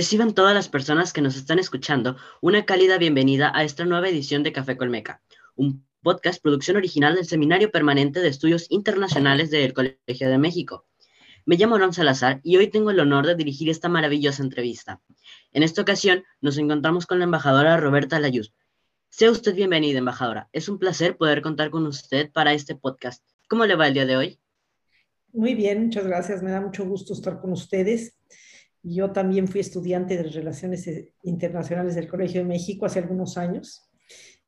Reciban todas las personas que nos están escuchando una cálida bienvenida a esta nueva edición de Café Colmeca, un podcast producción original del Seminario Permanente de Estudios Internacionales del Colegio de México. Me llamo Ron Salazar y hoy tengo el honor de dirigir esta maravillosa entrevista. En esta ocasión nos encontramos con la embajadora Roberta Layuz. Sea usted bienvenida, embajadora. Es un placer poder contar con usted para este podcast. ¿Cómo le va el día de hoy? Muy bien, muchas gracias. Me da mucho gusto estar con ustedes. Yo también fui estudiante de Relaciones eh, Internacionales del Colegio de México hace algunos años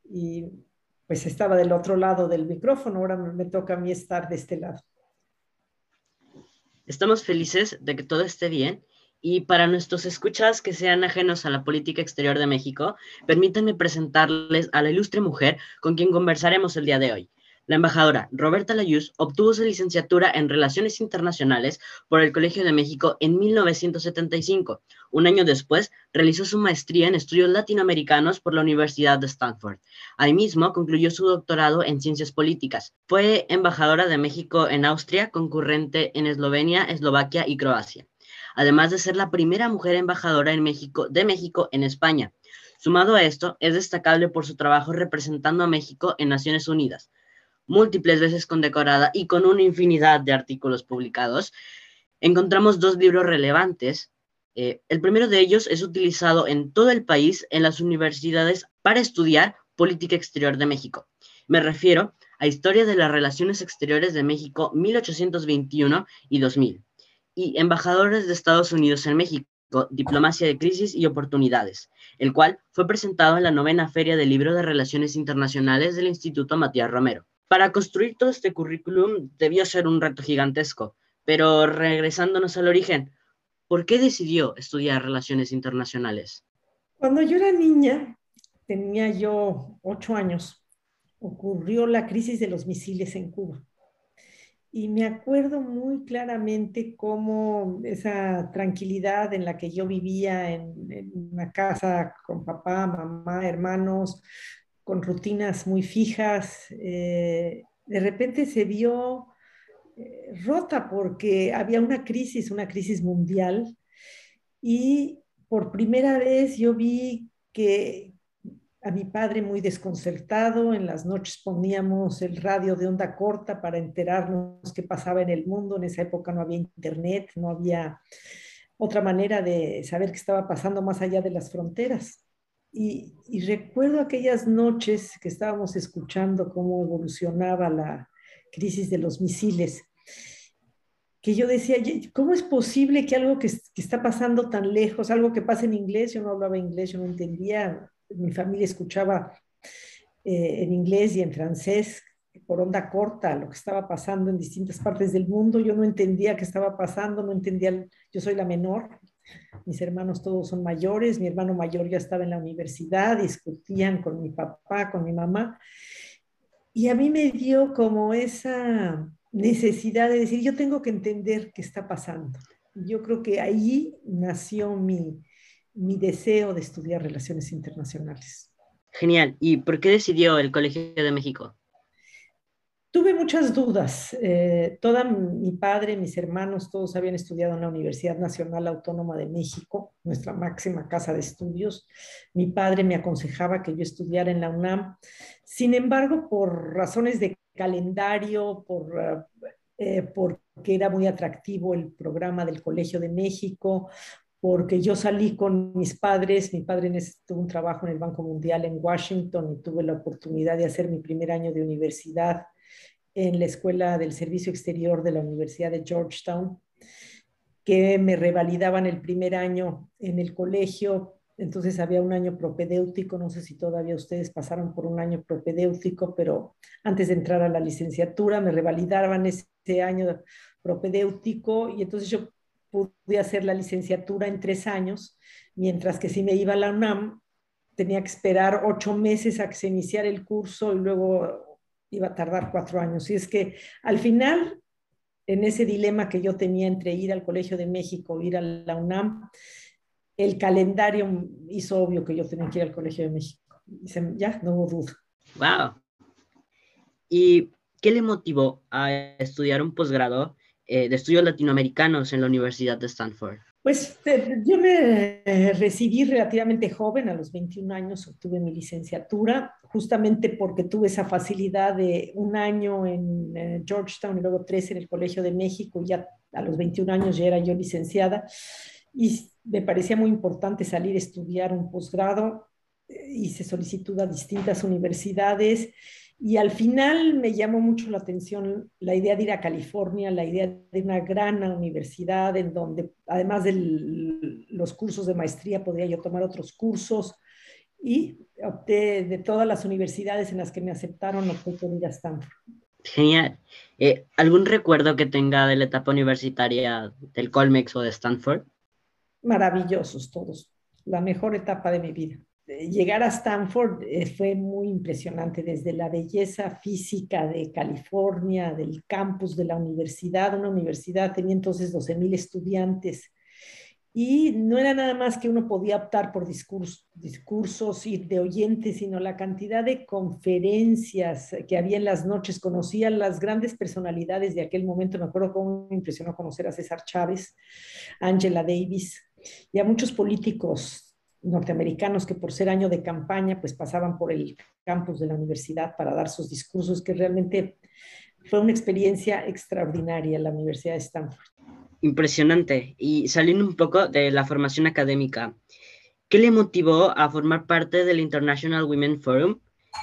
y pues estaba del otro lado del micrófono, ahora me toca a mí estar de este lado. Estamos felices de que todo esté bien y para nuestros escuchas que sean ajenos a la política exterior de México, permítanme presentarles a la ilustre mujer con quien conversaremos el día de hoy. La embajadora Roberta Layuz obtuvo su licenciatura en Relaciones Internacionales por el Colegio de México en 1975. Un año después, realizó su maestría en estudios latinoamericanos por la Universidad de Stanford. Ahí mismo concluyó su doctorado en Ciencias Políticas. Fue embajadora de México en Austria, concurrente en Eslovenia, Eslovaquia y Croacia. Además de ser la primera mujer embajadora en México, de México en España. Sumado a esto, es destacable por su trabajo representando a México en Naciones Unidas múltiples veces condecorada y con una infinidad de artículos publicados, encontramos dos libros relevantes. Eh, el primero de ellos es utilizado en todo el país en las universidades para estudiar política exterior de México. Me refiero a Historia de las Relaciones Exteriores de México 1821 y 2000 y Embajadores de Estados Unidos en México, Diplomacia de Crisis y Oportunidades, el cual fue presentado en la novena Feria del Libro de Relaciones Internacionales del Instituto Matías Romero. Para construir todo este currículum debió ser un reto gigantesco, pero regresándonos al origen, ¿por qué decidió estudiar relaciones internacionales? Cuando yo era niña, tenía yo ocho años, ocurrió la crisis de los misiles en Cuba. Y me acuerdo muy claramente cómo esa tranquilidad en la que yo vivía en, en, una casa con papá, mamá, hermanos, con rutinas muy fijas, eh, de repente se vio eh, rota porque había una crisis, una crisis mundial, y por primera vez yo vi que a mi padre muy desconcertado, en las noches poníamos el radio de onda corta para enterarnos qué pasaba en el mundo, en esa época no había internet, no había otra manera de saber qué estaba pasando más allá de las fronteras. Y, recuerdo aquellas noches que estábamos escuchando cómo evolucionaba la crisis de los misiles, que yo decía, ¿cómo es posible que algo que, está pasando tan lejos, algo que pasa en inglés, yo no hablaba inglés, yo no entendía, mi familia escuchaba eh, en inglés y en francés por onda corta lo que estaba pasando en distintas partes del mundo, yo no entendía qué estaba pasando, no entendía, yo soy la menor, mis hermanos todos son mayores, mi hermano mayor ya estaba en la universidad, discutían con mi papá, con mi mamá, y a mí me dio como esa necesidad de decir, yo tengo que entender qué está pasando. Yo creo que ahí nació mi, mi deseo de estudiar relaciones internacionales. Genial. ¿Y por qué decidió el Colegio de México? Tuve muchas dudas. Eh, toda mi padre, mis hermanos, todos habían estudiado en la Universidad Nacional Autónoma de México, nuestra máxima casa de estudios. Mi padre me aconsejaba que yo estudiara en la UNAM. Sin embargo, por razones de calendario, por, eh, porque era muy atractivo el programa del Colegio de México, porque yo salí con mis padres, mi padre tuvo un trabajo en el Banco Mundial en Washington y tuve la oportunidad de hacer mi primer año de universidad en la Escuela del Servicio Exterior de la Universidad de Georgetown, que me revalidaban el primer año en el colegio. Entonces había un año propedéutico, no sé si todavía ustedes pasaron por un año propedéutico, pero antes de entrar a la licenciatura me revalidaban ese año propedéutico y entonces yo pude hacer la licenciatura en tres años, mientras que si me iba a la UNAM tenía que esperar ocho meses a que se el curso y luego iba a tardar cuatro años. Y es que al final, en ese dilema que yo tenía entre ir al Colegio de México o ir a la UNAM, el calendario hizo obvio que yo tenía que ir al Colegio de México. ya, no hubo duda. ¡Wow! ¿Y qué le motivó a estudiar un posgrado eh, de estudios latinoamericanos en la Universidad de Stanford? Pues yo me recibí relativamente joven, a los 21 años obtuve mi licenciatura, justamente porque tuve esa facilidad de un año en eh, Georgetown y luego tres en el Colegio de México, ya a los 21 años ya era yo licenciada, y me parecía muy importante salir a estudiar un posgrado, eh, hice solicitud a distintas universidades y al final me llamó mucho la atención la idea de ir a California, la idea de una gran universidad en donde, además de los cursos de maestría, podría yo tomar otros cursos. Y opté de todas las universidades en las que me aceptaron, opté por ir a Stanford. Genial. Eh, ¿Algún recuerdo que tenga de la etapa universitaria del Colmex o de Stanford? Maravillosos todos. La mejor etapa de mi vida llegar a Stanford eh, fue muy impresionante, desde la belleza física de California, del campus de la universidad, una universidad tenía entonces 12 mil estudiantes. Y no era nada más que uno podía optar por discursos, discursos de oyentes, sino la cantidad de conferencias que había en las noches. Conocía las grandes personalidades de aquel momento. Me acuerdo cómo me impresionó conocer a César Chávez, Angela Davis y a muchos políticos norteamericanos que por ser año de campaña, pues pasaban por el campus de la universidad para dar sus discursos, que realmente fue una experiencia extraordinaria la Universidad de Stanford. Impresionante. Y saliendo un poco de la formación académica, ¿qué le motivó a formar parte del International Women Forum?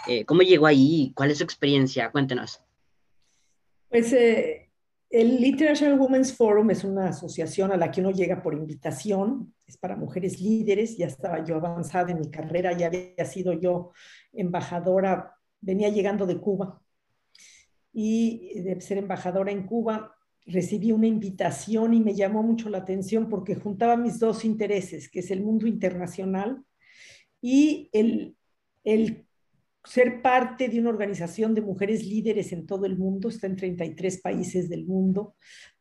Eh, ¿Cómo llegó ahí? ¿Cuál es su experiencia? Cuéntenos. Pues eh, el International Women's Forum es una asociación a la que uno llega por invitación, es para mujeres líderes, ya estaba yo avanzada en mi carrera, ya había sido yo embajadora, venía llegando de Cuba. Y de ser embajadora en Cuba recibí una invitación y me llamó mucho la atención porque juntaba mis dos intereses, que es el mundo internacional y el, el ser parte de una organización de mujeres líderes en todo el mundo, está en 33 países del mundo,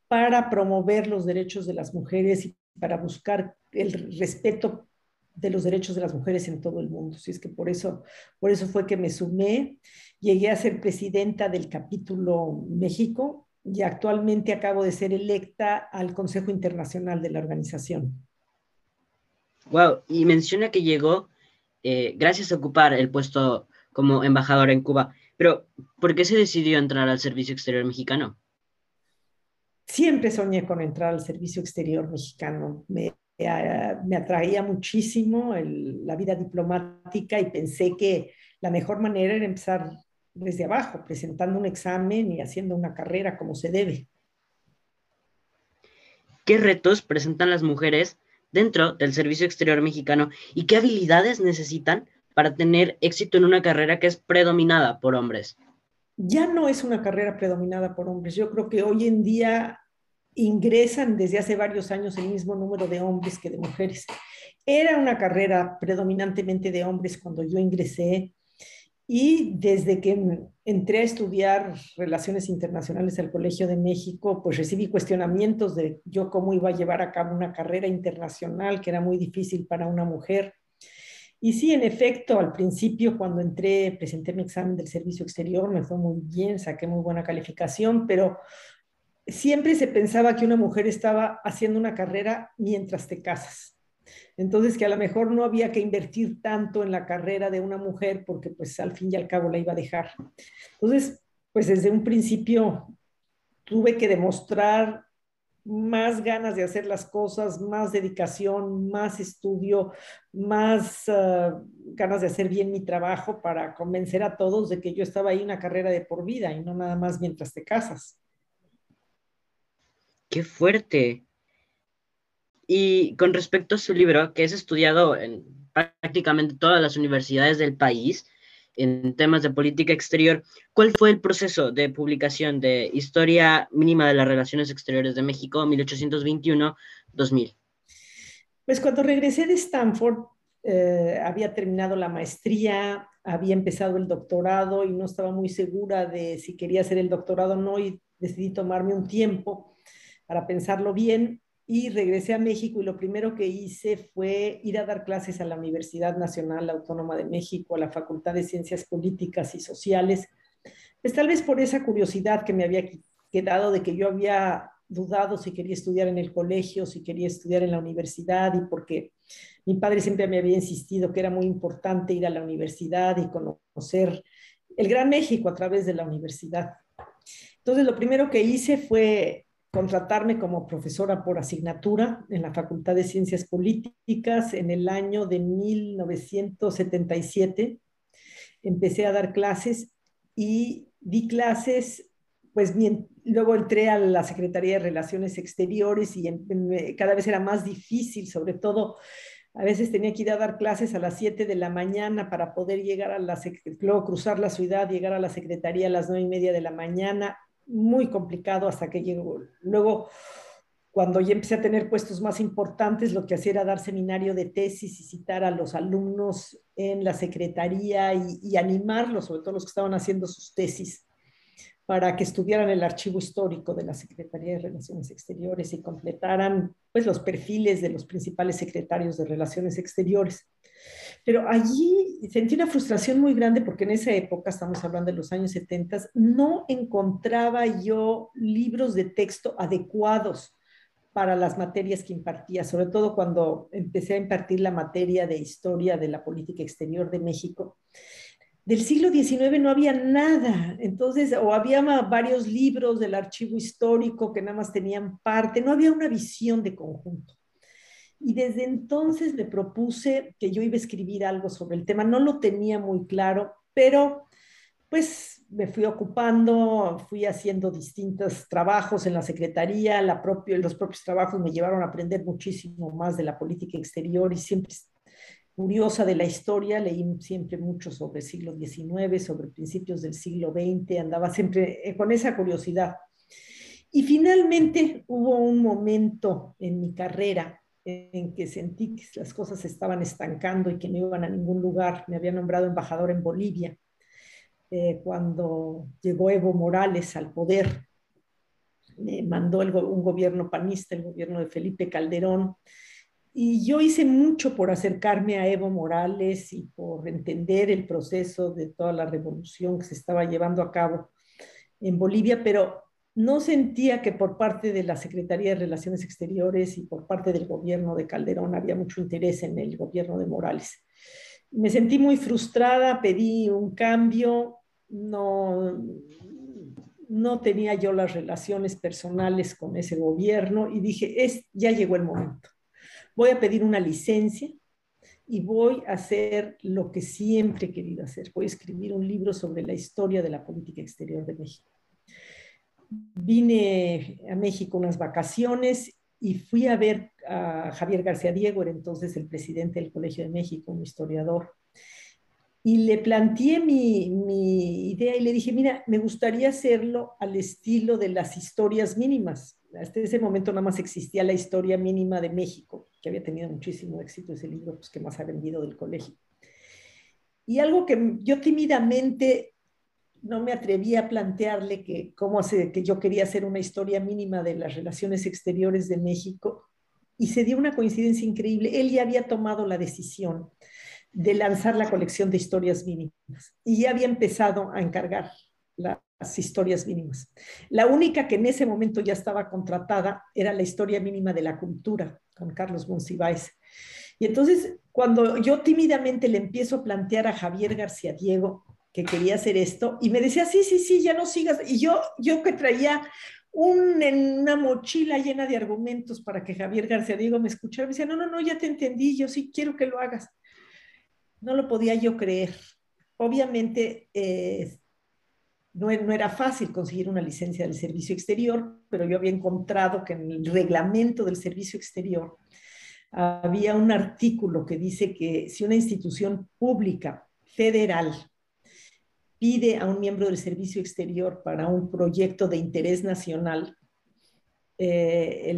para promover los derechos de las mujeres y para buscar el respeto de los derechos de las mujeres en todo el mundo. Así es que por eso, por eso fue que me sumé, llegué a ser presidenta del capítulo México y actualmente acabo de ser electa al Consejo Internacional de la organización. Wow, y menciona que llegó eh, gracias a ocupar el puesto como embajadora en Cuba. Pero, ¿por qué se decidió entrar al Servicio Exterior Mexicano? Siempre soñé con entrar al Servicio Exterior Mexicano. Me, eh, me atraía muchísimo la vida diplomática y pensé que la mejor manera era empezar desde abajo, presentando un examen y haciendo una carrera como se debe. ¿Qué retos presentan las mujeres dentro del Servicio Exterior Mexicano y qué habilidades necesitan para tener éxito en una carrera que es predominada por hombres? Ya no es una carrera predominada por hombres. Yo creo que hoy en día ingresan desde hace varios años el mismo número de hombres que de mujeres. Era una carrera predominantemente de hombres cuando yo ingresé y desde que entré a estudiar relaciones internacionales al Colegio de México, pues recibí cuestionamientos de yo cómo iba a llevar a cabo una carrera internacional que era muy difícil para una mujer. Y sí, en efecto, al principio cuando entré, presenté mi examen del servicio exterior, me fue muy bien, saqué muy buena calificación, pero siempre se pensaba que una mujer estaba haciendo una carrera mientras te casas. Entonces, que a lo mejor no había que invertir tanto en la carrera de una mujer porque pues al fin y al cabo la iba a dejar. Entonces, pues desde un principio tuve que demostrar más ganas de hacer las cosas, más dedicación, más estudio, más ah, ganas de hacer bien mi trabajo para convencer a todos de que yo estaba ahí una carrera de por vida y no nada más mientras te casas. Qué fuerte. Y con respecto a su libro, que es estudiado en prácticamente todas las universidades del país, en temas de política exterior, ¿cuál fue el proceso de publicación de Historia Mínima de las Relaciones Exteriores de México, 1821-2000? Pues cuando regresé de Stanford, eh, había terminado la maestría, había empezado el doctorado y no estaba muy segura de si quería hacer el doctorado o no y decidí tomarme un tiempo para pensarlo bien y regresé a México y lo primero que hice fue ir a dar clases a la Universidad Nacional Autónoma de México, a la Facultad de Ciencias Políticas y Sociales, pues tal vez por esa curiosidad que me había quedado de que yo había dudado si quería estudiar en el colegio, si quería estudiar en la universidad y porque mi padre siempre me había insistido que era muy importante ir a la universidad y conocer el Gran México a través de la universidad. Entonces, lo primero que hice fue contratarme como profesora por asignatura en la Facultad de Ciencias Políticas en el año de 1977. Empecé a dar clases y di clases, pues bien, luego entré a la Secretaría de Relaciones Exteriores y cada vez era más difícil, sobre todo a veces tenía que ir a dar clases a las 7 de la mañana para poder llegar a la, luego cruzar la ciudad, llegar a la secretaría a las 9 y media de la mañana, muy complicado hasta que llegó. Luego, cuando ya empecé a tener puestos más importantes, lo que hacía era dar seminario de tesis y citar a los alumnos en la secretaría y, animarlos, sobre todo los que estaban haciendo sus tesis, para que estudiaran el archivo histórico de la Secretaría de Relaciones Exteriores y completaran pues, los perfiles de los principales secretarios de Relaciones Exteriores. Pero allí sentí una frustración muy grande porque en esa época, estamos hablando de los años 70, no encontraba yo libros de texto adecuados para las materias que impartía, sobre todo cuando empecé a impartir la materia de historia de la política exterior de México. Del siglo XIX no había nada, entonces, o había varios libros del archivo histórico que nada más tenían parte, no había una visión de conjunto. Y desde entonces me propuse que yo iba a escribir algo sobre el tema. No lo tenía muy claro, pero pues me fui ocupando, fui haciendo distintos trabajos en la secretaría, la los propios trabajos me llevaron a aprender muchísimo más de la política exterior y siempre curiosa de la historia, leí siempre mucho sobre el siglo XIX, sobre principios del siglo XX, andaba siempre eh, con esa curiosidad. Y finalmente hubo un momento en mi carrera en que sentí que las cosas se estaban estancando y que no iban a ningún lugar. Me había nombrado embajador en Bolivia eh, cuando llegó Evo Morales al poder. Me mandó un gobierno panista, el gobierno de Felipe Calderón. Y yo hice mucho por acercarme a Evo Morales y por entender el proceso de toda la revolución que se estaba llevando a cabo en Bolivia, pero no sentía que por parte de la Secretaría de Relaciones Exteriores y por parte del gobierno de Calderón había mucho interés en el gobierno de Morales. Me sentí muy frustrada, pedí un cambio, no, no tenía yo las relaciones personales con ese gobierno y dije, es, ya llegó el momento. Voy a pedir una licencia y voy a hacer lo que siempre he querido hacer. Voy a escribir un libro sobre la historia de la política exterior de México vine a México unas vacaciones y fui a ver a Javier García Diego, era entonces el presidente del Colegio de México, un historiador, y le planteé mi, mi, idea y le dije, mira, me gustaría hacerlo al estilo de las historias mínimas. Hasta ese momento nada más existía la historia mínima de México, que había tenido muchísimo éxito ese libro, pues que más ha vendido del colegio. Y algo que yo tímidamente no me atreví a plantearle que, cómo hace, que yo quería hacer una historia mínima de las relaciones exteriores de México y se dio una coincidencia increíble. Él ya había tomado la decisión de lanzar la colección de historias mínimas y ya había empezado a encargar las historias mínimas. La única que en ese momento ya estaba contratada era la historia mínima de la cultura con Carlos Monsiváis. Y entonces, cuando yo tímidamente le empiezo a plantear a Javier García Diego que quería hacer esto y me decía, sí, sí, sí, ya no sigas. Y yo, yo que traía una mochila llena de argumentos para que Javier García Diego me escuchara, me decía, no, no, no, ya te entendí, yo sí quiero que lo hagas. No lo podía yo creer. Obviamente, eh, no, no, era fácil conseguir una licencia del servicio exterior, pero yo había encontrado que en el reglamento del servicio exterior había un artículo que dice que si una institución pública federal pide a un miembro del servicio exterior para un proyecto de interés nacional, eh,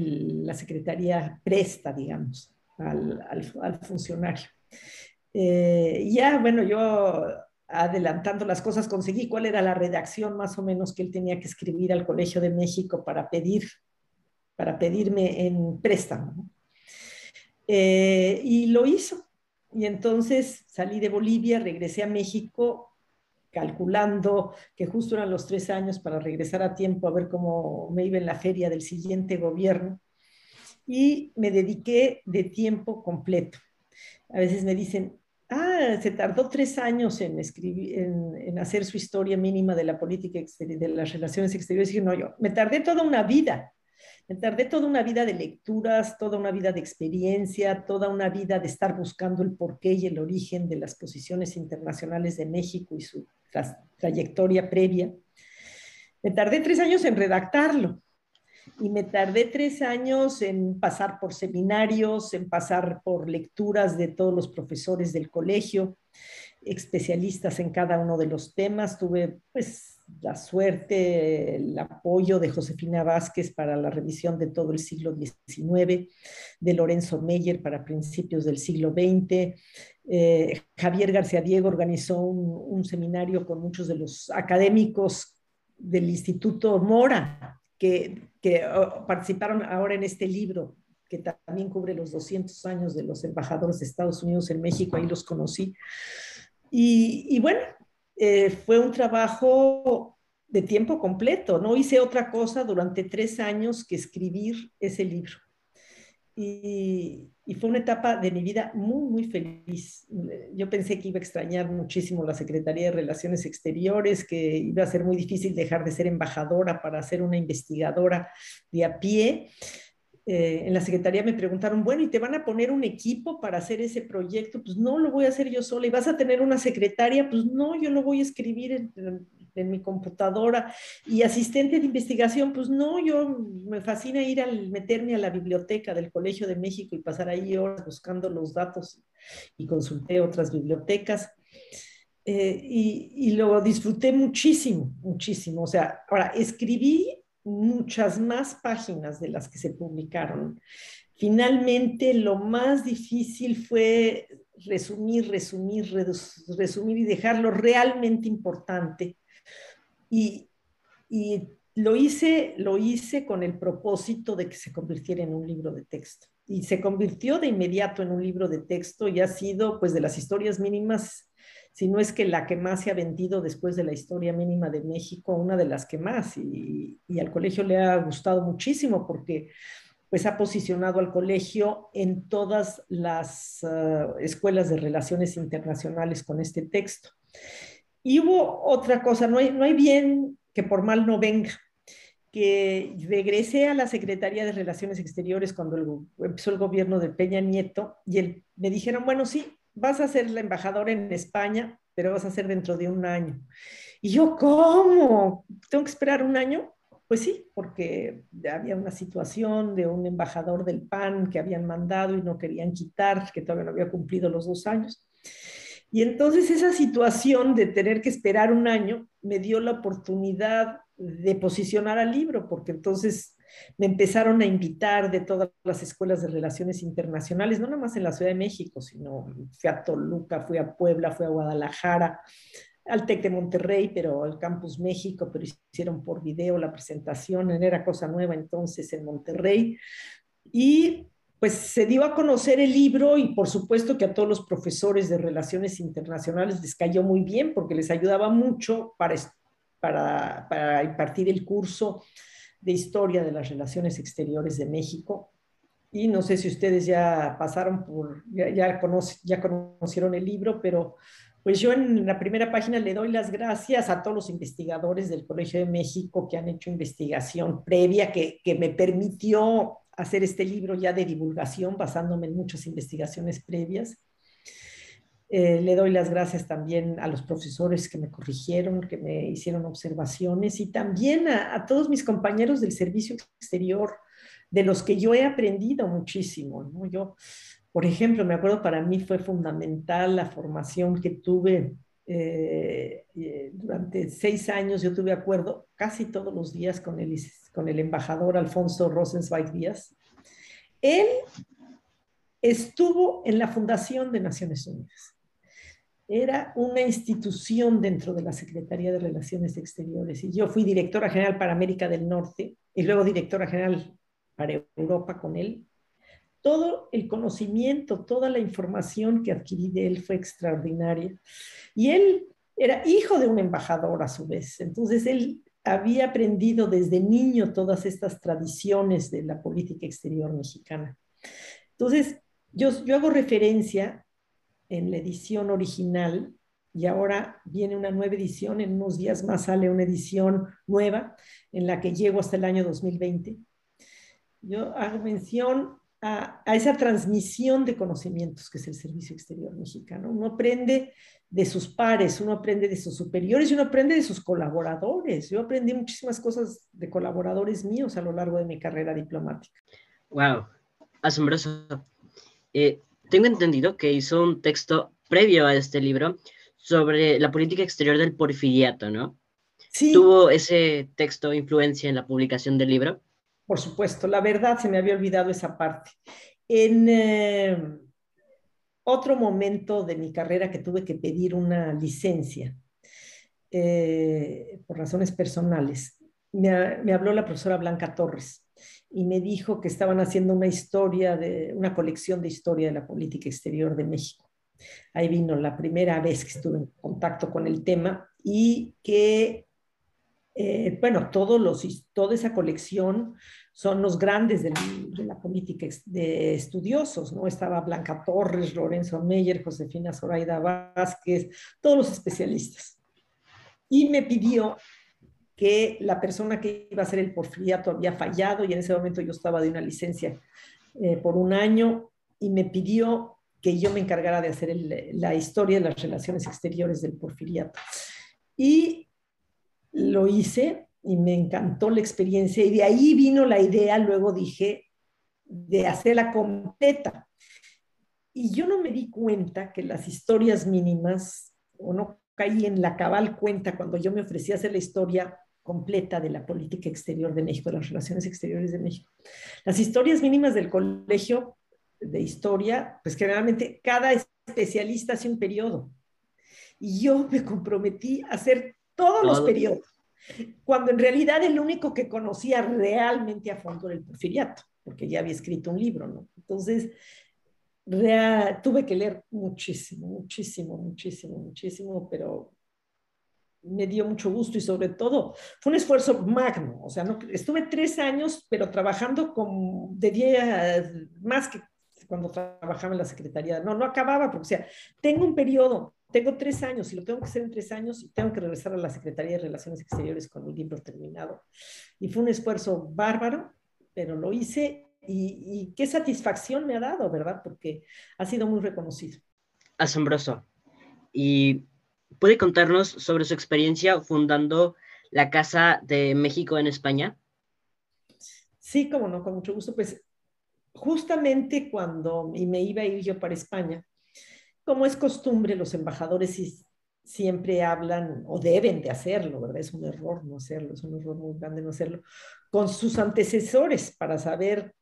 la Secretaría presta, digamos, al, funcionario. Eh, ya, bueno, yo adelantando las cosas conseguí cuál era la redacción más o menos que él tenía que escribir al Colegio de México para pedir, para pedirme en préstamo. Eh, y lo hizo. Y entonces salí de Bolivia, regresé a México calculando que justo eran los tres años para regresar a tiempo a ver cómo me iba en la feria del siguiente gobierno. Y me dediqué de tiempo completo. A veces me dicen, ah, se tardó tres años en, escribir, en, hacer su historia mínima de la política exterior, de las relaciones exteriores. Y no, yo me tardé toda una vida. Me tardé toda una vida de lecturas, toda una vida de experiencia, toda una vida de estar buscando el porqué y el origen de las posiciones internacionales de México y su trayectoria previa. Me tardé tres años en redactarlo y me tardé tres años en pasar por seminarios, en pasar por lecturas de todos los profesores del colegio, especialistas en cada uno de los temas. Tuve pues la suerte, el apoyo de Josefina Vázquez para la revisión de todo el siglo XIX, de Lorenzo Meyer para principios del siglo XX. Eh, Javier García Diego organizó un, seminario con muchos de los académicos del Instituto Mora, que, oh, participaron ahora en este libro, que también cubre los 200 años de los embajadores de Estados Unidos en México, ahí los conocí. Y bueno, eh, fue un trabajo de tiempo completo, no hice otra cosa durante tres años que escribir ese libro. Y, fue una etapa de mi vida muy, muy feliz. Yo pensé que iba a extrañar muchísimo la Secretaría de Relaciones Exteriores, que iba a ser muy difícil dejar de ser embajadora para ser una investigadora de a pie. Eh, en la secretaría me preguntaron, bueno, ¿y te van a poner un equipo para hacer ese proyecto? Pues no, lo voy a hacer yo sola. ¿Y vas a tener una secretaria? Pues no, yo lo voy a escribir en, mi computadora. ¿Y asistente de investigación? Pues no, yo me fascina ir a meterme a la biblioteca del Colegio de México y pasar ahí horas buscando los datos y consulté otras bibliotecas. Eh, y, y lo disfruté muchísimo, muchísimo. O sea, ahora escribí muchas más páginas de las que se publicaron. Finalmente, lo más difícil fue resumir, resumir, resumir y dejarlo realmente importante. Y, lo, hice, lo hice con el propósito de que se convirtiera en un libro de texto. Y se convirtió de inmediato en un libro de texto y ha sido, pues, de las historias mínimas si no es que la que más se ha vendido después de la historia mínima de México, una de las que más, y, al colegio le ha gustado muchísimo porque pues ha posicionado al colegio en todas las ah, escuelas de relaciones internacionales con este texto. Y hubo otra cosa, no hay, no hay bien que por mal no venga, que regresé a la Secretaría de Relaciones Exteriores cuando empezó el gobierno de Peña Nieto y me dijeron, bueno, sí, vas a ser la embajadora en España, pero vas a ser dentro de un año. Y yo, ¿cómo? ¿Tengo que esperar un año? Pues sí, porque había una situación de un embajador del PAN que habían mandado y no querían quitar, que todavía no había cumplido los dos años. Y entonces esa situación de tener que esperar un año me dio la oportunidad de posicionar al libro, porque entonces me empezaron a invitar de todas las escuelas de relaciones internacionales, no nada más en la Ciudad de México, sino fui a Toluca, fui a Puebla, fui a Guadalajara, al TEC de Monterrey, pero al Campus México, pero hicieron por video la presentación, era cosa nueva entonces en Monterrey. Y pues se dio a conocer el libro y por supuesto que a todos los profesores de relaciones internacionales les cayó muy bien porque les ayudaba mucho para, para, para impartir el curso de historia de las relaciones exteriores de México. Y no sé si ustedes ya pasaron por, ya, ya, ya conocieron el libro, pero pues yo en la primera página le doy las gracias a todos los investigadores del Colegio de México que han hecho investigación previa que, que me permitió hacer este libro ya de divulgación basándome en muchas investigaciones previas. Eh, le doy las gracias también a los profesores que me corrigieron, que me hicieron observaciones y también a, todos mis compañeros del servicio exterior, de los que yo he aprendido muchísimo. Yo, por ejemplo, me acuerdo para mí fue fundamental la formación que tuve eh, eh, durante seis años. Yo tuve acuerdo casi todos los días con el, con el embajador Alfonso Rosenzweig Díaz. Él estuvo en la Fundación de Naciones Unidas era una institución dentro de la Secretaría de Relaciones Exteriores. Y yo fui directora general para América del Norte y luego directora general para Europa con él. Todo el conocimiento, toda la información que adquirí de él fue extraordinaria. Y él era hijo de un embajador a su vez. Entonces él había aprendido desde niño todas estas tradiciones de la política exterior mexicana. Entonces, yo, yo hago referencia en la edición original y ahora viene una nueva edición, en unos días más sale una edición nueva en la que llego hasta el año 2020. Yo hago mención a, a, esa transmisión de conocimientos que es el Servicio Exterior Mexicano. Uno aprende de sus pares, uno aprende de sus superiores y uno aprende de sus colaboradores. Yo aprendí muchísimas cosas de colaboradores míos a lo largo de mi carrera diplomática. ¡Wow! Asombroso. Eh, tengo entendido que hizo un texto previo a este libro sobre la política exterior del porfiriato, ¿no? Sí. ¿Tuvo ese texto influencia en la publicación del libro? Por supuesto, la verdad se me había olvidado esa parte. En eh, otro momento de mi carrera que tuve que pedir una licencia eh, por razones personales, me, me habló la profesora Blanca Torres y me dijo que estaban haciendo una historia, de, una colección de historia de la política exterior de México. Ahí vino la primera vez que estuve en contacto con el tema y que, eh, bueno, todos los, toda esa colección son los grandes de, de, la política de estudiosos, ¿no? Estaba Blanca Torres, Lorenzo Meyer, Josefina Zoraida Vázquez, todos los especialistas. Y me pidió que la persona que iba a hacer el porfiriato había fallado y en ese momento yo estaba de una licencia eh, por un año y me pidió que yo me encargara de hacer el, la historia de las relaciones exteriores del porfiriato. Y lo hice y me encantó la experiencia y de ahí vino la idea, luego dije, de hacerla completa. Y yo no me di cuenta que las historias mínimas, o no caí en la cabal cuenta cuando yo me ofrecí a hacer la historia completa de la política exterior de México, de las relaciones exteriores de México. Las historias mínimas del colegio de historia, pues generalmente cada especialista hace un periodo. Y yo me comprometí a hacer todos los periodos, cuando en realidad el único que conocía realmente a fondo era el porfiriato, porque ya había escrito un libro, ¿no? Entonces, tuve que leer muchísimo, muchísimo, muchísimo, muchísimo, pero me dio mucho gusto y sobre todo fue un esfuerzo magno. O sea, estuve tres años, pero trabajando con, de día más que cuando trabajaba en la Secretaría. No, no acababa, porque, o sea, tengo un periodo, tengo tres años y lo tengo que hacer en tres años y tengo que regresar a la Secretaría de Relaciones Exteriores con mi libro terminado. Y fue un esfuerzo bárbaro, pero lo hice y qué satisfacción me ha dado, ¿verdad? Porque ha sido muy reconocido. Asombroso. Y puede contarnos sobre su experiencia fundando la Casa de México en España. Sí, como no, con mucho gusto. Pues justamente cuando y me iba a ir yo para España, como es costumbre, los embajadores siempre hablan o deben de hacerlo, ¿verdad? Es un error no hacerlo, es un error muy grande no hacerlo, con sus antecesores para saber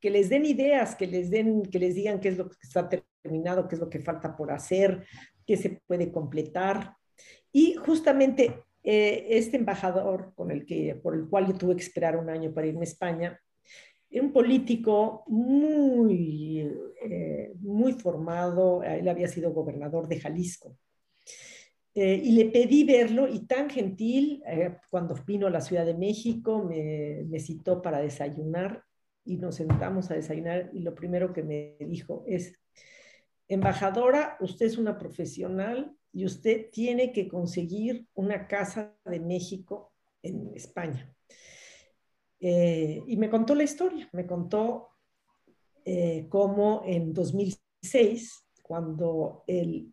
que les den ideas, que les den, que les digan qué es lo que está terminado, qué es lo que falta por hacer, qué se puede completar. Y justamente eh, este embajador con el que, por el cual yo tuve que esperar un año para irme a España, era un político muy, eh, muy formado, él había sido gobernador de Jalisco. Eh, y le pedí verlo y tan gentil, eh, cuando vino a la Ciudad de México, me, me, citó para desayunar y nos sentamos a desayunar y lo primero que me dijo es, embajadora, usted es una profesional y usted tiene que conseguir una casa de México en España. Eh, y me contó la historia, me contó eh, cómo en 2006, cuando el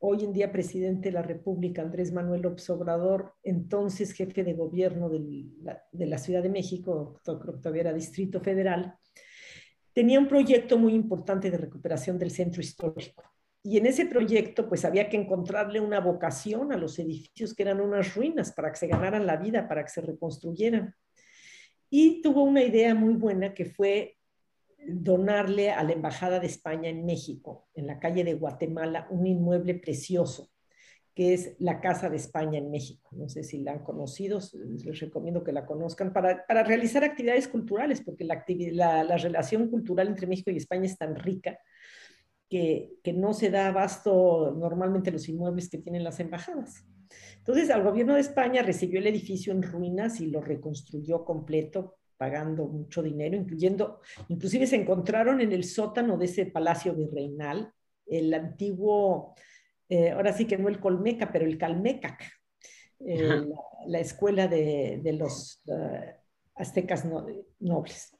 hoy en día presidente de la República, Andrés Manuel López Obrador, entonces jefe de gobierno de la, de la Ciudad de México, creo que todavía era Distrito Federal, tenía un proyecto muy importante de recuperación del centro histórico. Y en ese proyecto, pues había que encontrarle una vocación a los edificios que eran unas ruinas para que se ganaran la vida, para que se reconstruyeran y tuvo una idea muy buena que fue donarle a la Embajada de España en México, en la calle de Guatemala, un inmueble precioso, que es la Casa de España en México. No sé si la han conocido, les recomiendo que la conozcan, para, para realizar actividades culturales, porque la, la, la relación cultural entre México y España es tan rica que, que no se da abasto normalmente los inmuebles que tienen las embajadas. Entonces, el gobierno de España recibió el edificio en ruinas y lo reconstruyó completo, pagando mucho dinero, incluyendo, inclusive se encontraron en el sótano de ese palacio virreinal el antiguo, eh, ahora sí que no el Colmeca, pero el Calmecac, eh, la, escuela de, de los uh, aztecas no, nobles.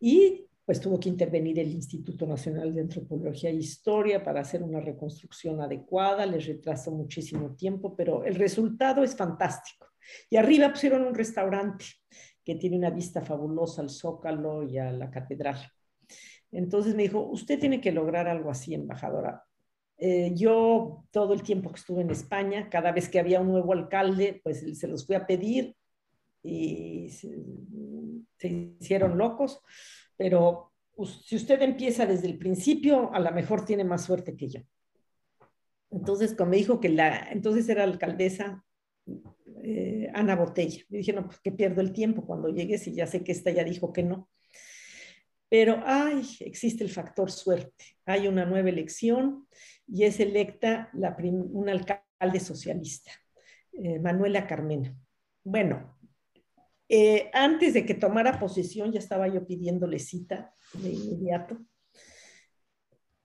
Y pues tuvo que intervenir el Instituto Nacional de Antropología e Historia para hacer una reconstrucción adecuada, les retrasó muchísimo tiempo, pero el resultado es fantástico. Y arriba pusieron un restaurante que tiene una vista fabulosa al Zócalo y a la catedral. Entonces me dijo, usted tiene que lograr algo así, embajadora. Eh, yo todo el tiempo que estuve en España, cada vez que había un nuevo alcalde, pues se los fui a pedir y se, hicieron locos pero si usted empieza desde el principio, a lo mejor tiene más suerte que yo. Entonces, como me dijo que la, entonces era alcaldesa eh, Ana Botella. Yo dije, no, pues que pierdo el tiempo cuando llegues y ya sé que esta ya dijo que no. Pero, ay, existe el factor suerte. Hay una nueva elección y es electa la un alcalde socialista, eh, Manuela Carmena. Bueno, eh, antes de que tomara posesión, ya estaba yo pidiéndole cita de inmediato.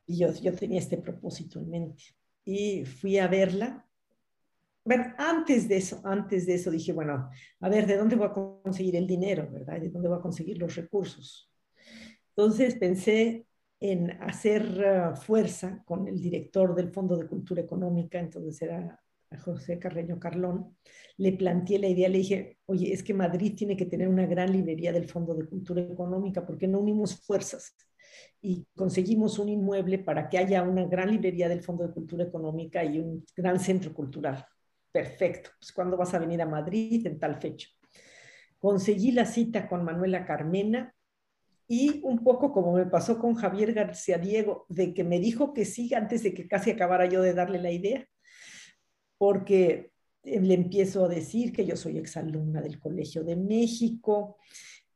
Y yo, yo tenía este propósito en mente. Y fui a verla. Bueno, antes de eso, antes de eso dije, bueno, a ver, ¿de dónde voy a conseguir el dinero, verdad? ¿De dónde voy a conseguir los recursos? Entonces pensé en hacer uh, fuerza con el director del Fondo de Cultura Económica, entonces era José Carreño Carlón, le planteé la idea, le dije, oye, es que Madrid tiene que tener una gran librería del Fondo de Cultura Económica, porque no unimos fuerzas? Y conseguimos un inmueble para que haya una gran librería del Fondo de Cultura Económica y un gran centro cultural. Perfecto, pues ¿cuándo vas a venir a Madrid? En tal fecha. Conseguí la cita con Manuela Carmena, y un poco como me pasó con Javier García Diego, de que me dijo que sí antes de que casi acabara yo de darle la idea porque le empiezo a decir que yo soy exalumna del Colegio de México,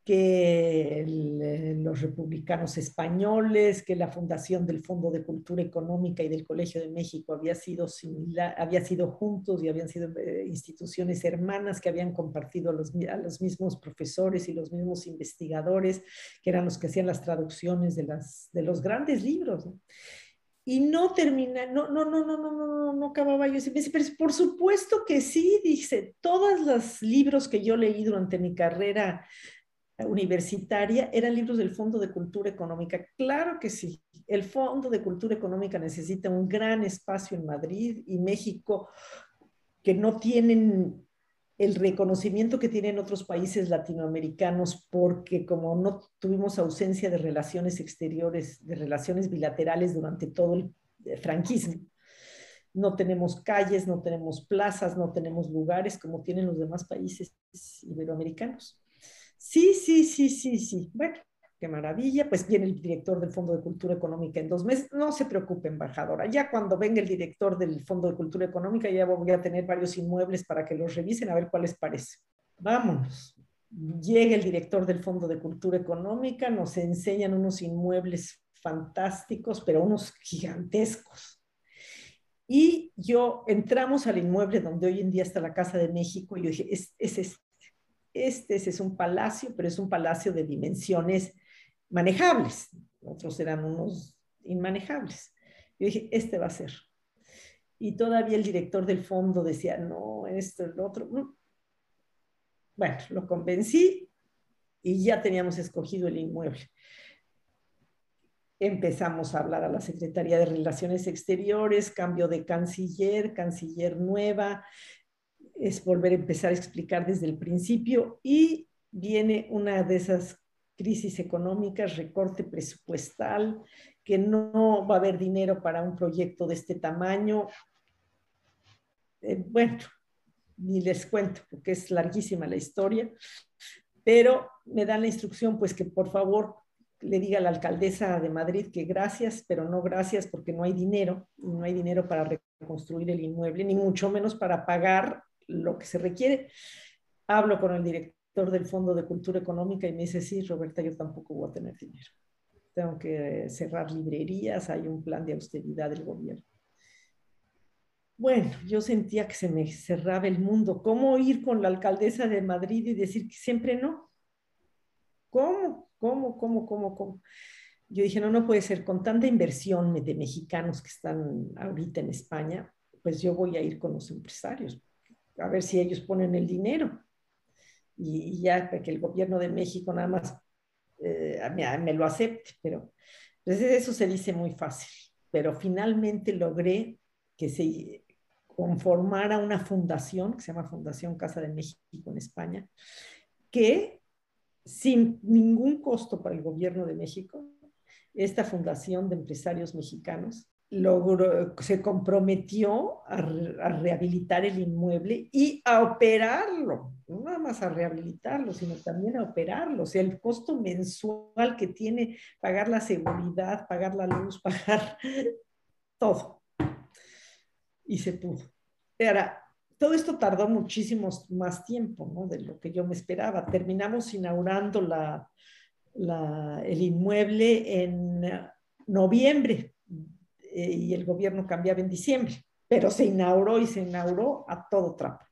que eh, los republicanos españoles, que la fundación del Fondo de Cultura Económica y del Colegio de México había sido, similar, había sido juntos y habían sido eh, instituciones hermanas que habían compartido a los, mismos profesores y los mismos investigadores, que eran los que hacían las traducciones de, las, de los grandes libros. y no termina, no, no, no, no, no, no, no, acababa yo. Me dice, pero por supuesto que sí, dice, todos los libros que yo leí durante mi carrera universitaria eran libros del Fondo de Cultura Económica. Claro que sí, el Fondo de Cultura Económica necesita un gran espacio en Madrid y México que no tienen el reconocimiento que tienen otros países latinoamericanos, porque como no tuvimos ausencia de relaciones exteriores, de relaciones bilaterales durante todo el eh, franquismo, no tenemos calles, no tenemos plazas, no tenemos lugares como tienen los demás países iberoamericanos. Sí, sí, sí, sí, sí. Bueno, qué maravilla. Pues viene el director del Fondo de Cultura Económica en dos meses. No se preocupe, embajadora. Ya cuando venga el director del Fondo de Cultura Económica, ya voy a tener varios inmuebles para que los revisen a ver cuál les parece. Vámonos. Llega el director del Fondo de Cultura Económica, nos enseñan unos inmuebles fantásticos, pero unos gigantescos. Y yo entramos al inmueble donde hoy en día está la Casa de México y yo dije, es, es este. Es un palacio, pero es un palacio de dimensiones manejables, otros eran unos inmanejables. Yo dije, este va a ser. Y todavía el director del fondo decía, no, esto, el otro. Bueno, lo convencí y ya teníamos escogido el inmueble. Empezamos a hablar a la Secretaría de Relaciones Exteriores, cambio de canciller, canciller nueva, es volver a empezar a explicar desde el principio y viene una de esas crisis económicas, recorte presupuestal, que no va a haber dinero para un proyecto de este tamaño. Eh, bueno, ni les cuento porque es larguísima la historia, pero me dan la instrucción pues que por favor le diga a la alcaldesa de Madrid que gracias, pero no gracias porque no hay dinero, no hay dinero para reconstruir el inmueble, ni mucho menos para pagar lo que se requiere. Hablo con el director del Fondo de Cultura Económica y me dice, sí, Roberta, yo tampoco voy a tener dinero. tengo que cerrar librerías, hay un plan de austeridad del gobierno. Bueno, yo sentía que se me cerraba el mundo. ¿Cómo ir con la alcaldesa de Madrid y decir que siempre no? ¿Cómo? ¿Cómo? ¿Cómo? ¿Cómo? ¿Cómo? Yo dije, no, no puede ser. Con tanta inversión de mexicanos que están ahorita en España, pues yo voy a ir con los empresarios, a ver si ellos ponen el dinero. Y, ya que el gobierno de México nada más eh, me, lo acepte, pero pues eso se dice muy fácil. Pero finalmente logré que se conformara una fundación que se llama Fundación Casa de México en España, que sin ningún costo para el gobierno de México, esta fundación de empresarios mexicanos logró, se comprometió a, rehabilitar el inmueble y a operarlo, no nada más a rehabilitarlo, sino también a operarlo. O sea, el costo mensual que tiene pagar la seguridad, pagar la luz, pagar todo. Y se pudo. Ahora, todo esto tardó muchísimo más tiempo ¿no? de lo que yo me esperaba. Terminamos inaugurando la, el inmueble en noviembre eh, y el gobierno cambiaba en diciembre, pero se inauguró y se inauguró a todo trapo.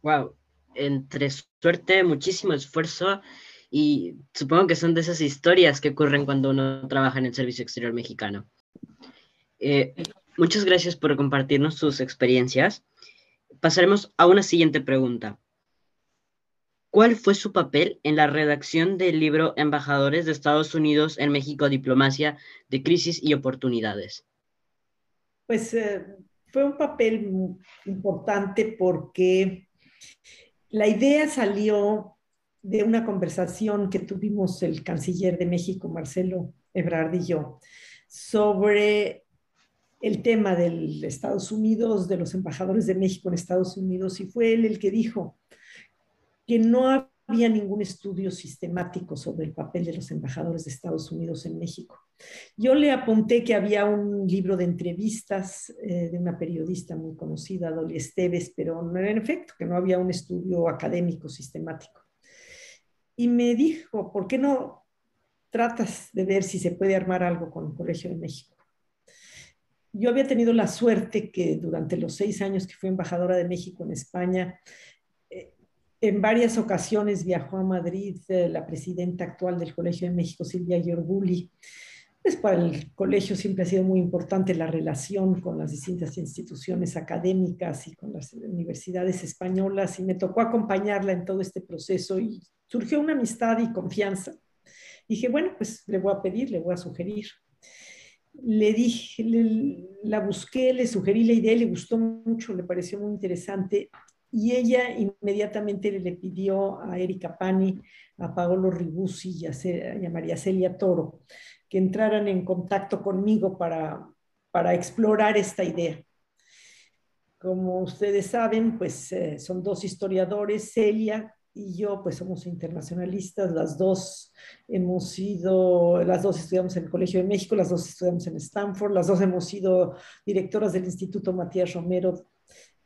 Wow, entre suerte, muchísimo esfuerzo y supongo que son de esas historias que ocurren cuando uno trabaja en el Servicio Exterior Mexicano. Eh, muchas gracias por compartirnos sus experiencias. Pasaremos a una siguiente pregunta. ¿Cuál fue su papel en la redacción del libro Embajadores de Estados Unidos en México, Diplomacia de Crisis y Oportunidades? Pues eh, fue un papel importante porque la idea salió de una conversación que tuvimos el canciller de México, Marcelo Ebrard y yo, sobre el tema de Estados Unidos, de los embajadores de México en Estados Unidos, y fue él el que dijo, que no había ningún estudio sistemático sobre el papel de los embajadores de Estados Unidos en México. Yo le apunté que había un libro de entrevistas eh, de una periodista muy conocida, Dolly Esteves, pero en efecto, que no había un estudio académico sistemático. Y me dijo, ¿por qué no tratas de ver si se puede armar algo con el Colegio de México? Yo había tenido la suerte que durante los seis años que fui embajadora de México en España, en varias ocasiones viajó a Madrid eh, la presidenta actual del Colegio de México, Silvia Giorguli. Pues para el colegio siempre ha sido muy importante la relación con las distintas instituciones académicas y con las universidades españolas y me tocó acompañarla en todo este proceso y surgió una amistad y confianza. Dije, bueno, pues le voy a pedir, le voy a sugerir. Le dije, la busqué, le sugerí la idea, le gustó mucho, le pareció muy interesante y ella inmediatamente le pidió a Erika Pani, a Paolo Ribusi y a, María Celia Toro que entraran en contacto conmigo para, para explorar esta idea. Como ustedes saben, pues eh, son dos historiadores, Celia y yo, pues somos internacionalistas, las dos hemos sido, las dos estudiamos en el Colegio de México, las dos estudiamos en Stanford, las dos hemos sido directoras del Instituto Matías Romero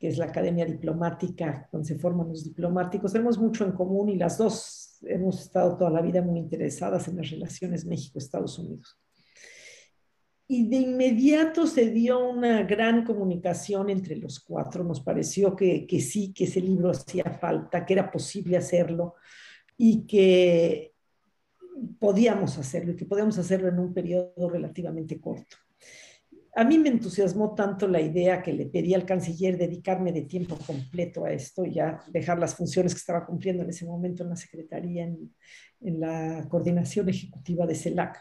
que es la Academia Diplomática, donde se forman los diplomáticos. Tenemos mucho en común y las dos hemos estado toda la vida muy interesadas en las relaciones México-Estados Unidos. Y de inmediato se dio una gran comunicación entre los cuatro. Nos pareció que, que sí, que ese libro hacía falta, que era posible hacerlo y que podíamos hacerlo y que podíamos hacerlo en un periodo relativamente corto a mí me entusiasmó tanto la idea que le pedí al canciller dedicarme de tiempo completo a esto, ya dejar las funciones que estaba cumpliendo en ese momento en la Secretaría, en, la coordinación ejecutiva de CELAC.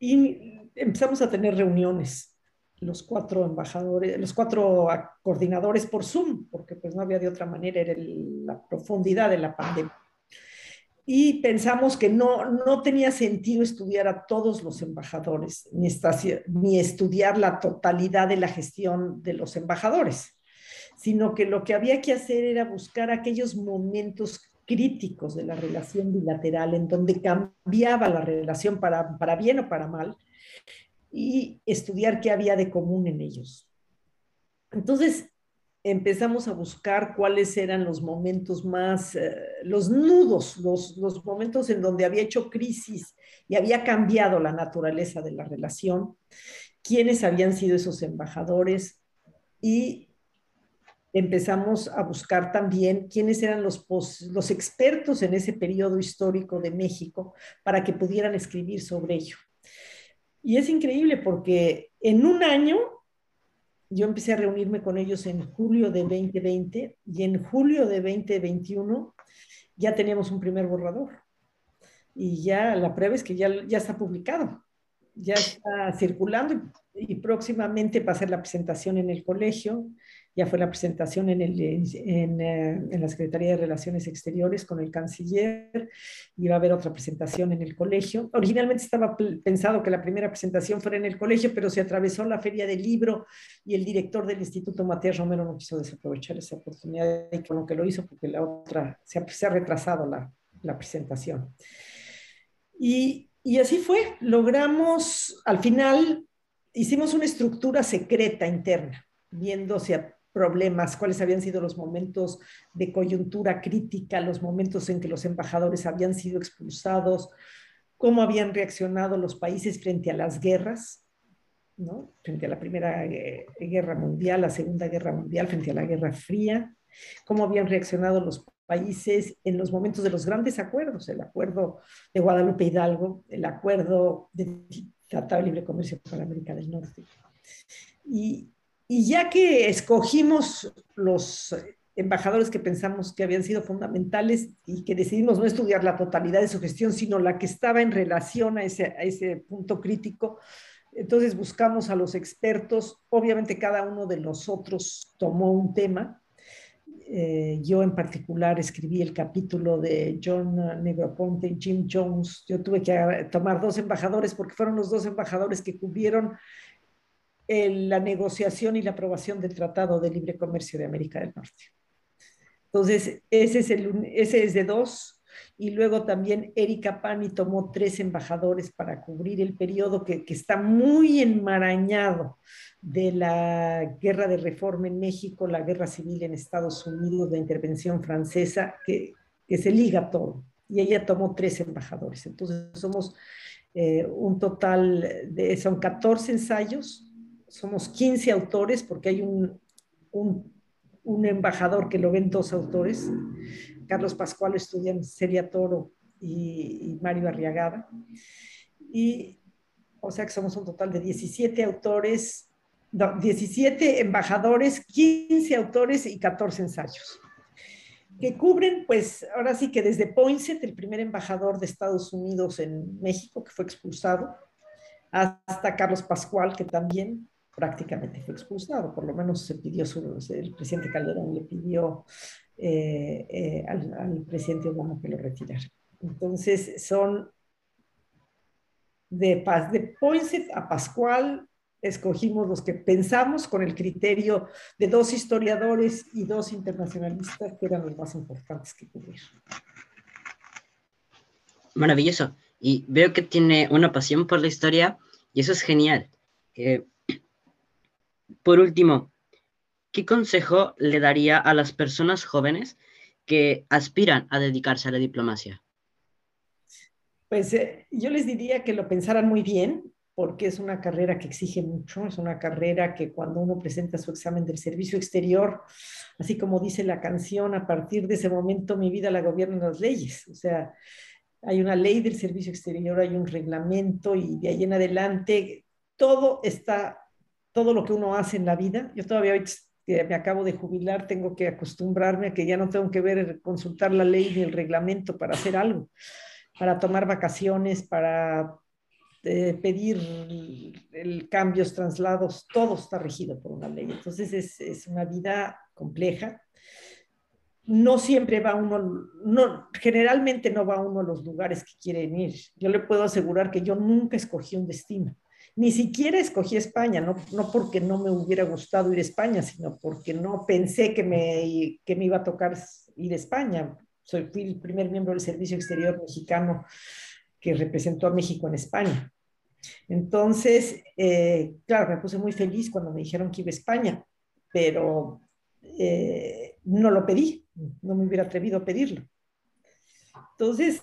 Y empezamos a tener reuniones, los cuatro embajadores, los cuatro coordinadores por Zoom, porque pues no había de otra manera, era la profundidad de la pandemia y pensamos que no, no tenía sentido estudiar a todos los embajadores, ni, estudiar la totalidad de la gestión de los embajadores, sino que lo que había que hacer era buscar aquellos momentos críticos de la relación bilateral en donde cambiaba la relación para, para bien o para mal y estudiar qué había de común en ellos. Entonces, empezamos a buscar cuáles eran los momentos más, eh, los nudos, los, los momentos en donde había hecho crisis y había cambiado la naturaleza de la relación, quiénes habían sido esos embajadores y empezamos a buscar también quiénes eran los, los expertos en ese periodo histórico de México para que pudieran escribir sobre ello. Y es increíble porque en un año yo empecé a reunirme con ellos en julio de 2020 y en julio de 2021 ya teníamos un primer borrador. Y ya la prueba es que ya, ya está publicado, ya está circulando y, próximamente va a ser la presentación en el colegio ya fue la presentación en, el, eh, en, la Secretaría de Relaciones Exteriores con el canciller, y va a haber otra presentación en el colegio. Originalmente estaba pensado que la primera presentación fuera en el colegio, pero se atravesó la feria del libro y el director del Instituto Matías Romero no quiso desaprovechar esa oportunidad y con lo que lo hizo porque la otra se ha, retrasado la, presentación. Y, y así fue, logramos, al final hicimos una estructura secreta interna, viendo si problemas, cuáles habían sido los momentos de coyuntura crítica, los momentos en que los embajadores habían sido expulsados, cómo habían reaccionado los países frente a las guerras, ¿no? frente a la Primera eh, Guerra Mundial, la Segunda Guerra Mundial, frente a la Guerra Fría, cómo habían reaccionado los países en los momentos de los grandes acuerdos, el acuerdo de Guadalupe Hidalgo, el acuerdo de Tratado de Libre Comercio para América del Norte. Y, y ya que escogimos los embajadores que pensamos que habían sido fundamentales y que decidimos no estudiar la totalidad de su gestión, sino la que estaba en relación a ese, punto crítico, entonces buscamos a los expertos, obviamente cada uno de nosotros tomó un tema. Eh, yo en particular escribí el capítulo de John Negroponte y Jim Jones. Yo tuve que tomar dos embajadores porque fueron los dos embajadores que cubrieron la negociación y la aprobación del Tratado de Libre Comercio de América del Norte. Entonces, ese es, el, ese es de dos. Y luego también Erika Pani tomó tres embajadores para cubrir el periodo que, que está muy enmarañado de la guerra de reforma en México, la guerra civil en Estados Unidos, la intervención francesa, que, que se liga todo. Y ella tomó tres embajadores. Entonces, somos eh, un total de, son 14 ensayos, somos 15 autores porque hay un, un, embajador que lo ven dos autores. Carlos Pascual estudian Celia Toro y, Mario Arriagada. Y, o sea que somos un total de 17 autores, 17 embajadores, 15 autores y 14 ensayos que cubren, pues ahora sí que desde Poinsett, el primer embajador de Estados Unidos en México, que fue expulsado, hasta Carlos Pascual, que también prácticamente fue expulsado, por lo menos se pidió, el presidente Calderón le pidió eh, eh, al, presidente Obama que lo retirara. Entonces son de, de Poinsett a Pascual, escogimos los que pensamos con el criterio de dos historiadores y dos internacionalistas que eran los más importantes que cubrir. Maravilloso. Y veo que tiene una pasión por la historia y eso es genial. Por último, ¿qué consejo le daría a las personas jóvenes que aspiran a dedicarse a la diplomacia? Pues eh, yo les diría que lo pensaran muy bien, porque es una carrera que exige mucho, es una carrera que cuando uno presenta su examen del servicio exterior, así como dice la canción, a partir de ese momento mi vida la gobiernan las leyes. O sea, hay una ley del servicio exterior, hay un reglamento y de ahí en adelante todo está todo lo que uno hace en la vida. Yo todavía hoy me acabo de jubilar, tengo que acostumbrarme a que ya no tengo que ver, consultar la ley ni el reglamento para hacer algo, para tomar vacaciones, para eh, pedir cambios, traslados, todo está regido por una ley. Entonces es, es una vida compleja. No siempre va uno, no, generalmente no va uno a los lugares que quieren ir. Yo le puedo asegurar que yo nunca escogí un destino ni siquiera escogí España, no, no porque no me hubiera gustado ir a España, sino porque no pensé que me, que me iba a tocar ir a España. Soy, fui el primer miembro del Servicio Exterior mexicano que representó a México en España. Entonces, eh, claro, me puse muy feliz cuando me dijeron que iba a España, pero eh, no lo pedí, no me hubiera atrevido a pedirlo. Entonces,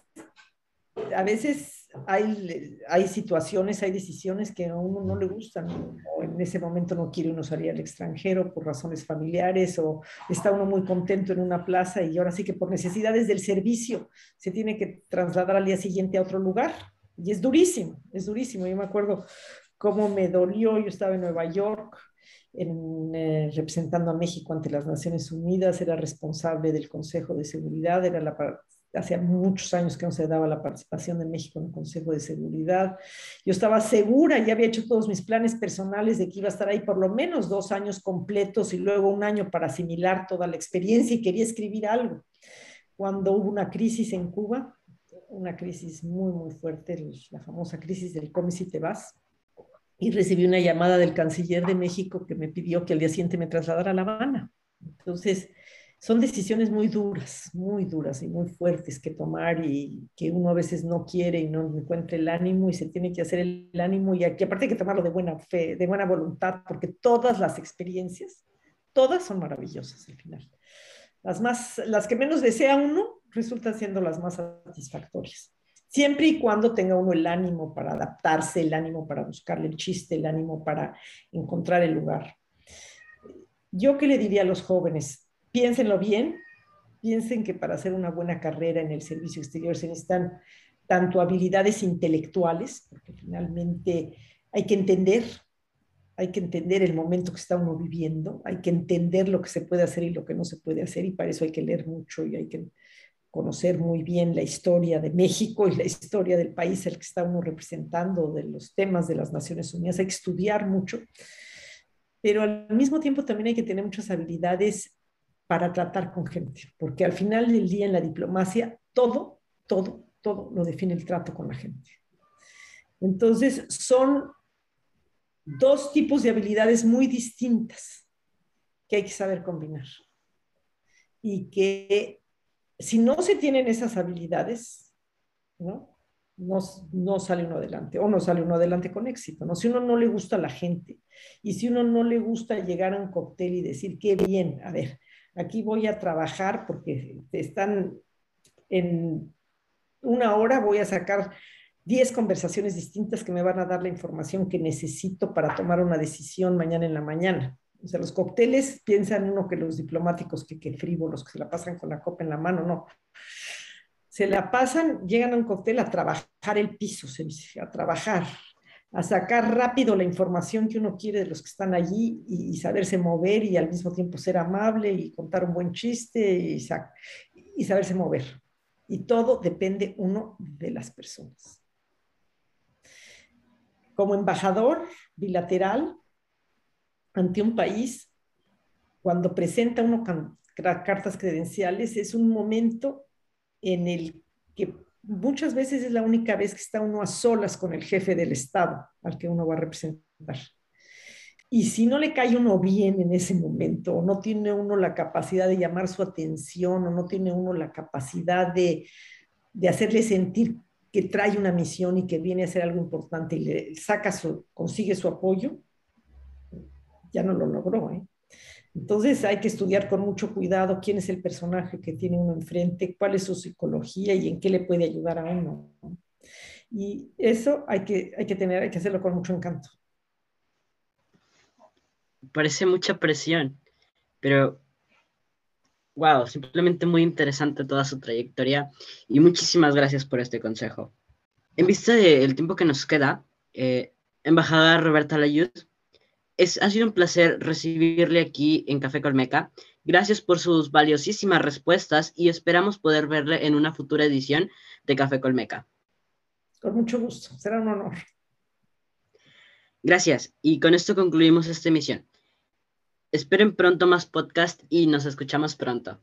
a veces hay, hay situaciones, hay decisiones que a uno no le gustan, o en ese momento no quiere uno salir al extranjero por razones familiares, o está uno muy contento en una plaza y ahora sí que por necesidades del servicio se tiene que trasladar al día siguiente a otro lugar. Y es durísimo, es durísimo. Yo me acuerdo cómo me dolió, yo estaba en Nueva York, en, eh, representando a México ante las Naciones Unidas, era responsable del Consejo de Seguridad, era la, hacía muchos años que no se daba la participación de México en el Consejo de Seguridad. Yo estaba segura, ya había hecho todos mis planes personales de que iba a estar ahí por lo menos dos años completos y luego un año para asimilar toda la experiencia y quería escribir algo. Cuando hubo una crisis en Cuba, una crisis muy, muy fuerte, la famosa crisis del come si te vas, y recibí una llamada del canciller de México que me pidió que al día siguiente me trasladara a La Habana. Entonces, son decisiones muy duras, muy duras y muy fuertes que tomar y que uno a veces no quiere y no encuentra el ánimo y se tiene que hacer el ánimo y aquí aparte hay que tomarlo de buena fe, de buena voluntad, porque todas las experiencias, todas son maravillosas al final. Las, más, las que menos desea uno resultan siendo las más satisfactorias. Siempre y cuando tenga uno el ánimo para adaptarse, el ánimo para buscarle el chiste, el ánimo para encontrar el lugar. Yo qué le diría a los jóvenes, piénsenlo bien, piensen que para hacer una buena carrera en el servicio exterior se necesitan tanto habilidades intelectuales, porque finalmente hay que entender, hay que entender el momento que está uno viviendo, hay que entender lo que se puede hacer y lo que no se puede hacer, y para eso hay que leer mucho y hay que conocer muy bien la historia de México y la historia del país al que está uno representando, de los temas de las Naciones Unidas, hay que estudiar mucho, pero al mismo tiempo también hay que tener muchas habilidades para tratar con gente, porque al final del día en la diplomacia todo, todo, todo lo define el trato con la gente. Entonces, son dos tipos de habilidades muy distintas que hay que saber combinar. Y que si no se tienen esas habilidades, ¿no? No, sale uno adelante, o no sale uno adelante con éxito, ¿no? Si uno no le gusta a la gente, y si uno no le gusta llegar a un cóctel y decir, qué bien, a ver, aquí voy a trabajar porque están en una hora, voy a sacar 10 conversaciones distintas que me van a dar la información que necesito para tomar una decisión mañana en la mañana. O sea, los cócteles piensan uno que los diplomáticos, que, que frívolos, que se la pasan con la copa en la mano, no. Se la pasan, llegan a un cóctel a trabajar el piso, se dice, a trabajar, a sacar rápido la información que uno quiere de los que están allí y, saberse mover y al mismo tiempo ser amable y contar un buen chiste y, y saberse mover. Y todo depende uno de las personas. Como embajador bilateral ante un país, cuando presenta uno cartas credenciales, es un momento en el que muchas veces es la única vez que está uno a solas con el jefe del Estado al que uno va a representar. Y si no le cae uno bien en ese momento, o no tiene uno la capacidad de llamar su atención, o no tiene uno la capacidad de, de hacerle sentir que trae una misión y que viene a hacer algo importante y le saca su, consigue su apoyo, ya no lo logró. ¿eh? Entonces hay que estudiar con mucho cuidado quién es el personaje que tiene uno enfrente, cuál es su psicología y en qué le puede ayudar a uno. Y eso hay que, hay que tener, hay que hacerlo con mucho encanto. Parece mucha presión, pero wow, simplemente muy interesante toda su trayectoria y muchísimas gracias por este consejo. En vista del tiempo que nos queda, eh, embajadora Roberta Layud, ha sido un placer recibirle aquí en Café Colmeca. Gracias por sus valiosísimas respuestas y esperamos poder verle en una futura edición de Café Colmeca. Con mucho gusto, será un honor. Gracias, y con esto concluimos esta emisión. Esperen pronto más podcast y nos escuchamos pronto.